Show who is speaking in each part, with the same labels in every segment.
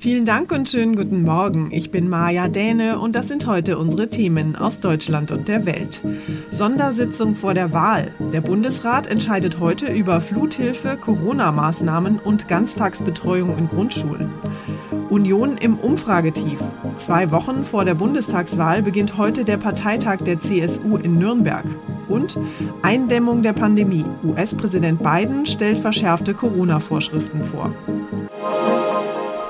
Speaker 1: Vielen Dank und schönen guten Morgen. Ich bin Maja Däne und das sind heute unsere Themen aus Deutschland und der Welt. Sondersitzung vor der Wahl. Der Bundesrat entscheidet heute über Fluthilfe, Corona-Maßnahmen und Ganztagsbetreuung in Grundschulen. Union im Umfragetief. Zwei Wochen vor der Bundestagswahl beginnt heute der Parteitag der CSU in Nürnberg. Und Eindämmung der Pandemie. US-Präsident Biden stellt verschärfte Corona-Vorschriften vor.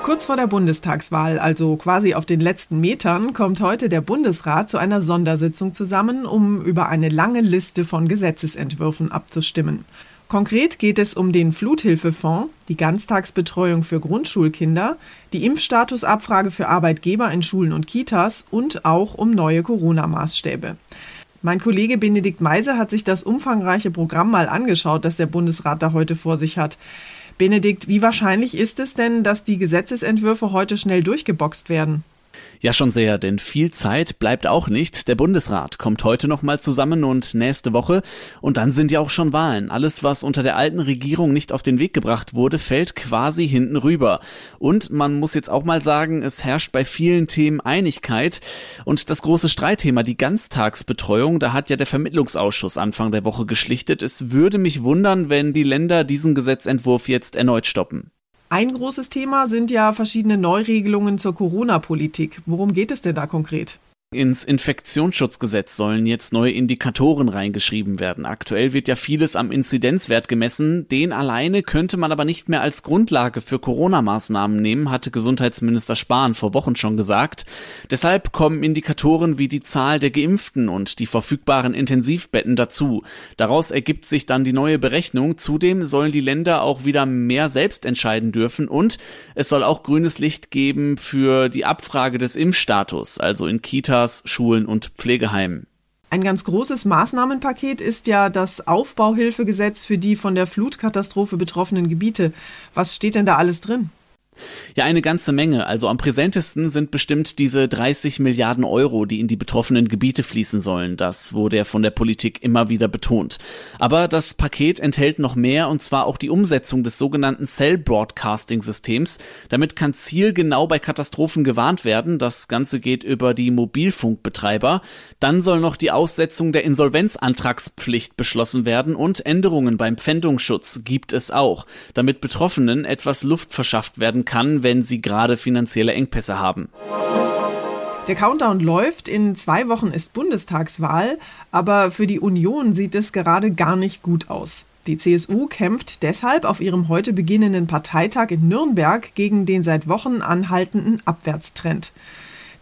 Speaker 1: Kurz vor der Bundestagswahl, also quasi auf den letzten Metern, kommt heute der Bundesrat zu einer Sondersitzung zusammen, um über eine lange Liste von Gesetzesentwürfen abzustimmen. Konkret geht es um den Fluthilfefonds, die Ganztagsbetreuung für Grundschulkinder, die Impfstatusabfrage für Arbeitgeber in Schulen und Kitas und auch um neue Corona-Maßstäbe. Mein Kollege Benedikt Meise hat sich das umfangreiche Programm mal angeschaut, das der Bundesrat da heute vor sich hat. Benedikt, wie wahrscheinlich ist es denn, dass die Gesetzesentwürfe heute schnell durchgeboxt werden?
Speaker 2: Ja, schon sehr, denn viel Zeit bleibt auch nicht. Der Bundesrat kommt heute nochmal zusammen und nächste Woche. Und dann sind ja auch schon Wahlen. Alles, was unter der alten Regierung nicht auf den Weg gebracht wurde, fällt quasi hinten rüber. Und man muss jetzt auch mal sagen, es herrscht bei vielen Themen Einigkeit. Und das große Streitthema, die Ganztagsbetreuung, da hat ja der Vermittlungsausschuss Anfang der Woche geschlichtet. Es würde mich wundern, wenn die Länder diesen Gesetzentwurf jetzt erneut stoppen.
Speaker 1: Ein großes Thema sind ja verschiedene Neuregelungen zur Corona-Politik. Worum geht es denn da konkret?
Speaker 2: Ins Infektionsschutzgesetz sollen jetzt neue Indikatoren reingeschrieben werden. Aktuell wird ja vieles am Inzidenzwert gemessen. Den alleine könnte man aber nicht mehr als Grundlage für Corona-Maßnahmen nehmen, hatte Gesundheitsminister Spahn vor Wochen schon gesagt. Deshalb kommen Indikatoren wie die Zahl der Geimpften und die verfügbaren Intensivbetten dazu. Daraus ergibt sich dann die neue Berechnung. Zudem sollen die Länder auch wieder mehr selbst entscheiden dürfen und es soll auch grünes Licht geben für die Abfrage des Impfstatus, also in Kita Kitas, Schulen und Pflegeheimen.
Speaker 1: Ein ganz großes Maßnahmenpaket ist ja das Aufbauhilfegesetz für die von der Flutkatastrophe betroffenen Gebiete. Was steht denn da alles drin?
Speaker 2: Ja, eine ganze Menge. Also am präsentesten sind bestimmt diese 30 Milliarden Euro, die in die betroffenen Gebiete fließen sollen. Das wurde ja von der Politik immer wieder betont. Aber das Paket enthält noch mehr und zwar auch die Umsetzung des sogenannten Cell Broadcasting Systems. Damit kann zielgenau bei Katastrophen gewarnt werden. Das Ganze geht über die Mobilfunkbetreiber. Dann soll noch die Aussetzung der Insolvenzantragspflicht beschlossen werden und Änderungen beim Pfändungsschutz gibt es auch, damit Betroffenen etwas Luft verschafft werden kann, wenn sie gerade finanzielle Engpässe haben.
Speaker 1: Der Countdown läuft, in zwei Wochen ist Bundestagswahl, aber für die Union sieht es gerade gar nicht gut aus. Die CSU kämpft deshalb auf ihrem heute beginnenden Parteitag in Nürnberg gegen den seit Wochen anhaltenden Abwärtstrend.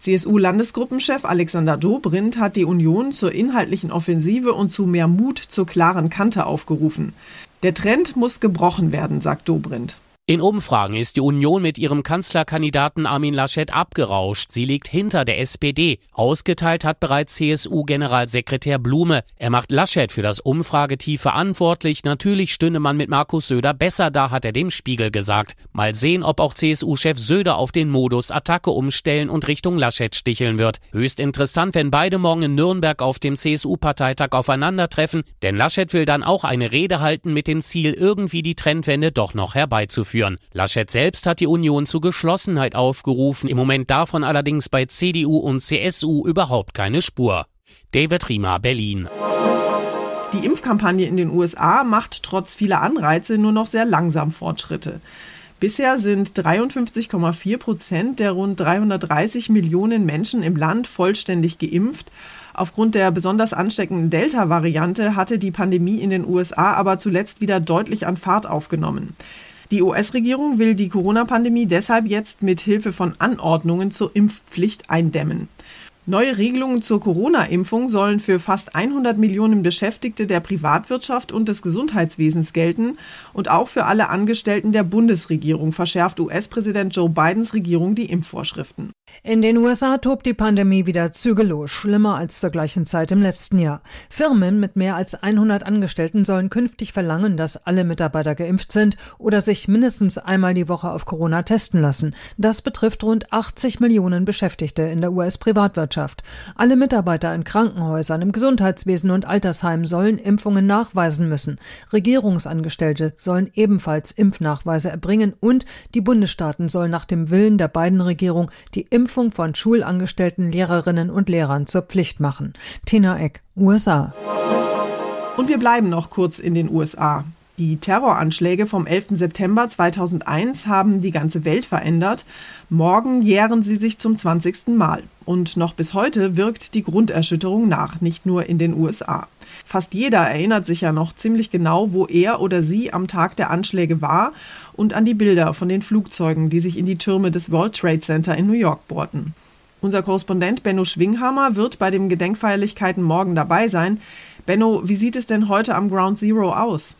Speaker 1: CSU-Landesgruppenchef Alexander Dobrindt hat die Union zur inhaltlichen Offensive und zu mehr Mut zur klaren Kante aufgerufen. Der Trend muss gebrochen werden, sagt Dobrindt.
Speaker 3: In Umfragen ist die Union mit ihrem Kanzlerkandidaten Armin Laschet abgerauscht. Sie liegt hinter der SPD. Ausgeteilt hat bereits CSU-Generalsekretär Blume. Er macht Laschet für das Umfragetief verantwortlich. Natürlich stünde man mit Markus Söder besser da, hat er dem Spiegel gesagt. Mal sehen, ob auch CSU-Chef Söder auf den Modus Attacke umstellen und Richtung Laschet sticheln wird. Höchst interessant, wenn beide morgen in Nürnberg auf dem CSU-Parteitag aufeinandertreffen, denn Laschet will dann auch eine Rede halten mit dem Ziel, irgendwie die Trendwende doch noch herbeizuführen führen. Laschet selbst hat die Union zu Geschlossenheit aufgerufen, im Moment davon allerdings bei CDU und CSU überhaupt keine Spur. David Riemer, Berlin.
Speaker 1: Die Impfkampagne in den USA macht trotz vieler Anreize nur noch sehr langsam Fortschritte. Bisher sind 53,4 Prozent der rund 330 Millionen Menschen im Land vollständig geimpft. Aufgrund der besonders ansteckenden Delta-Variante hatte die Pandemie in den USA aber zuletzt wieder deutlich an Fahrt aufgenommen. Die US-Regierung will die Corona-Pandemie deshalb jetzt mit Hilfe von Anordnungen zur Impfpflicht eindämmen. Neue Regelungen zur Corona-Impfung sollen für fast 100 Millionen Beschäftigte der Privatwirtschaft und des Gesundheitswesens gelten und auch für alle Angestellten der Bundesregierung verschärft US-Präsident Joe Bidens Regierung die Impfvorschriften.
Speaker 4: In den USA tobt die Pandemie wieder zügellos, schlimmer als zur gleichen Zeit im letzten Jahr. Firmen mit mehr als 100 Angestellten sollen künftig verlangen, dass alle Mitarbeiter geimpft sind oder sich mindestens einmal die Woche auf Corona testen lassen. Das betrifft rund 80 Millionen Beschäftigte in der US-Privatwirtschaft. Alle Mitarbeiter in Krankenhäusern, im Gesundheitswesen und Altersheimen sollen Impfungen nachweisen müssen. Regierungsangestellte sollen ebenfalls Impfnachweise erbringen und die Bundesstaaten sollen nach dem Willen der beiden Regierung die Impfung von Schulangestellten, Lehrerinnen und Lehrern zur Pflicht machen. Tina Eck, USA.
Speaker 1: Und wir bleiben noch kurz in den USA. Die Terroranschläge vom 11. September 2001 haben die ganze Welt verändert. Morgen jähren sie sich zum 20. Mal. Und noch bis heute wirkt die Grunderschütterung nach, nicht nur in den USA. Fast jeder erinnert sich ja noch ziemlich genau, wo er oder sie am Tag der Anschläge war und an die Bilder von den Flugzeugen, die sich in die Türme des World Trade Center in New York bohrten. Unser Korrespondent Benno Schwinghammer wird bei den Gedenkfeierlichkeiten morgen dabei sein. Benno, wie sieht es denn heute am Ground Zero aus?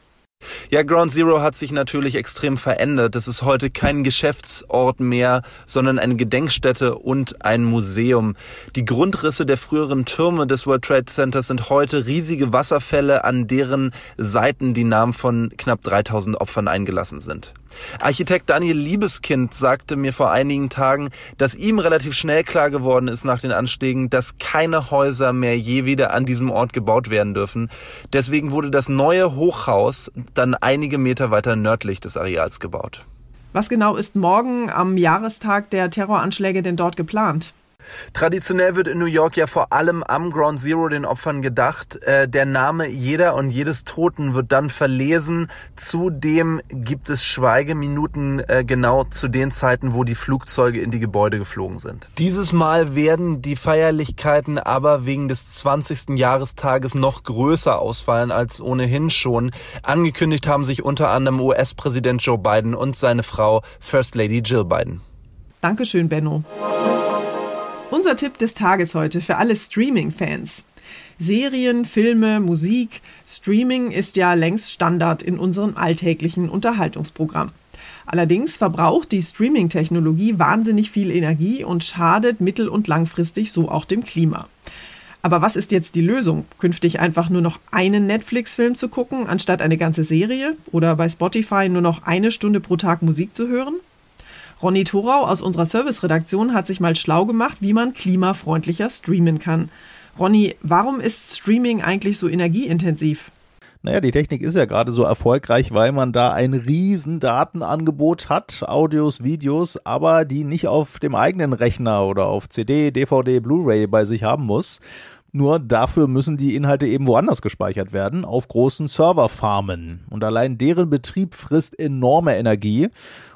Speaker 5: Ja, Ground Zero hat sich natürlich extrem verändert. Es ist heute kein Geschäftsort mehr, sondern eine Gedenkstätte und ein Museum. Die Grundrisse der früheren Türme des World Trade Centers sind heute riesige Wasserfälle, an deren Seiten die Namen von knapp 3000 Opfern eingelassen sind. Architekt Daniel Liebeskind sagte mir vor einigen Tagen, dass ihm relativ schnell klar geworden ist nach den Anschlägen, dass keine Häuser mehr je wieder an diesem Ort gebaut werden dürfen. Deswegen wurde das neue Hochhaus dann einige Meter weiter nördlich des Areals gebaut.
Speaker 1: Was genau ist morgen am Jahrestag der Terroranschläge denn dort geplant?
Speaker 5: Traditionell wird in New York ja vor allem am Ground Zero den Opfern gedacht. Äh, der Name jeder und jedes Toten wird dann verlesen. Zudem gibt es Schweigeminuten äh, genau zu den Zeiten, wo die Flugzeuge in die Gebäude geflogen sind. Dieses Mal werden die Feierlichkeiten aber wegen des 20. Jahrestages noch größer ausfallen als ohnehin schon. Angekündigt haben sich unter anderem US-Präsident Joe Biden und seine Frau First Lady Jill Biden.
Speaker 1: Dankeschön, Benno. Unser Tipp des Tages heute für alle Streaming-Fans. Serien, Filme, Musik, Streaming ist ja längst Standard in unserem alltäglichen Unterhaltungsprogramm. Allerdings verbraucht die Streaming-Technologie wahnsinnig viel Energie und schadet mittel- und langfristig so auch dem Klima. Aber was ist jetzt die Lösung? Künftig einfach nur noch einen Netflix-Film zu gucken, anstatt eine ganze Serie? Oder bei Spotify nur noch eine Stunde pro Tag Musik zu hören? Ronny Thorau aus unserer Serviceredaktion hat sich mal schlau gemacht, wie man klimafreundlicher streamen kann. Ronny, warum ist Streaming eigentlich so energieintensiv?
Speaker 6: Naja, die Technik ist ja gerade so erfolgreich, weil man da ein riesen Datenangebot hat, Audios, Videos, aber die nicht auf dem eigenen Rechner oder auf CD, DVD, Blu-ray bei sich haben muss. Nur dafür müssen die Inhalte eben woanders gespeichert werden, auf großen Serverfarmen. Und allein deren Betrieb frisst enorme Energie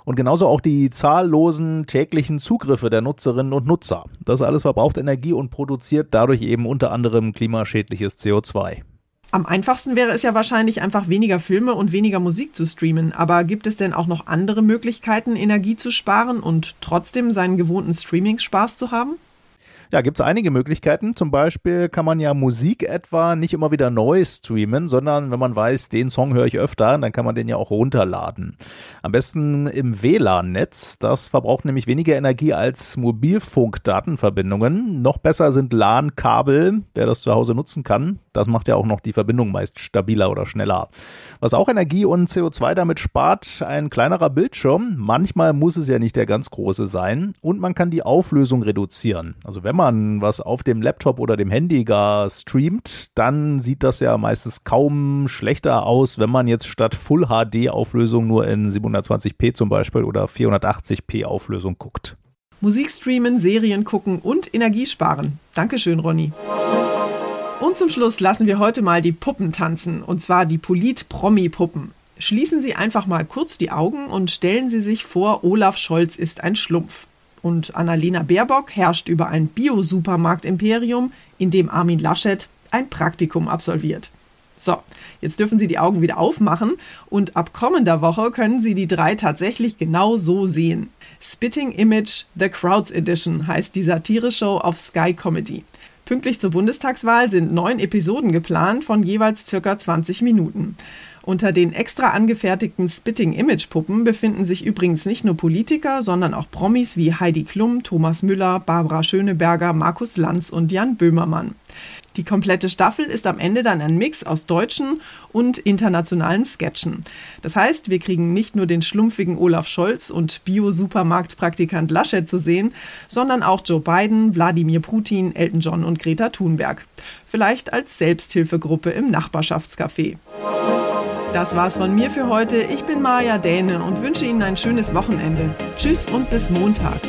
Speaker 6: und genauso auch die zahllosen täglichen Zugriffe der Nutzerinnen und Nutzer. Das alles verbraucht Energie und produziert dadurch eben unter anderem klimaschädliches CO2.
Speaker 1: Am einfachsten wäre es ja wahrscheinlich einfach weniger Filme und weniger Musik zu streamen. Aber gibt es denn auch noch andere Möglichkeiten, Energie zu sparen und trotzdem seinen gewohnten Streaming-Spaß zu haben?
Speaker 6: Ja, gibt es einige Möglichkeiten. Zum Beispiel kann man ja Musik etwa nicht immer wieder neu streamen, sondern wenn man weiß, den Song höre ich öfter, dann kann man den ja auch runterladen. Am besten im WLAN-Netz. Das verbraucht nämlich weniger Energie als Mobilfunk-Datenverbindungen. Noch besser sind LAN-Kabel, wer das zu Hause nutzen kann. Das macht ja auch noch die Verbindung meist stabiler oder schneller. Was auch Energie und CO2 damit spart, ein kleinerer Bildschirm. Manchmal muss es ja nicht der ganz große sein. Und man kann die Auflösung reduzieren. Also wenn man was auf dem Laptop oder dem Handy gar streamt, dann sieht das ja meistens kaum schlechter aus, wenn man jetzt statt Full HD Auflösung nur in 720p zum Beispiel oder 480p Auflösung guckt.
Speaker 1: Musik streamen, Serien gucken und Energie sparen. Dankeschön, Ronny. Und zum Schluss lassen wir heute mal die Puppen tanzen, und zwar die Polit-Promi-Puppen. Schließen Sie einfach mal kurz die Augen und stellen Sie sich vor, Olaf Scholz ist ein Schlumpf und Annalena Baerbock herrscht über ein Bio-Supermarkt-Imperium, in dem Armin Laschet ein Praktikum absolviert. So, jetzt dürfen Sie die Augen wieder aufmachen und ab kommender Woche können Sie die drei tatsächlich genau so sehen. Spitting Image The Crowds Edition heißt die Satire-Show auf Sky Comedy. Pünktlich zur Bundestagswahl sind neun Episoden geplant von jeweils circa 20 Minuten. Unter den extra angefertigten Spitting-Image-Puppen befinden sich übrigens nicht nur Politiker, sondern auch Promis wie Heidi Klum, Thomas Müller, Barbara Schöneberger, Markus Lanz und Jan Böhmermann. Die komplette Staffel ist am Ende dann ein Mix aus deutschen und internationalen Sketchen. Das heißt, wir kriegen nicht nur den schlumpfigen Olaf Scholz und Bio-Supermarktpraktikant Laschet zu sehen, sondern auch Joe Biden, Wladimir Putin, Elton John und Greta Thunberg. Vielleicht als Selbsthilfegruppe im Nachbarschaftscafé. Das war's von mir für heute. Ich bin Maja Däne und wünsche Ihnen ein schönes Wochenende. Tschüss und bis Montag.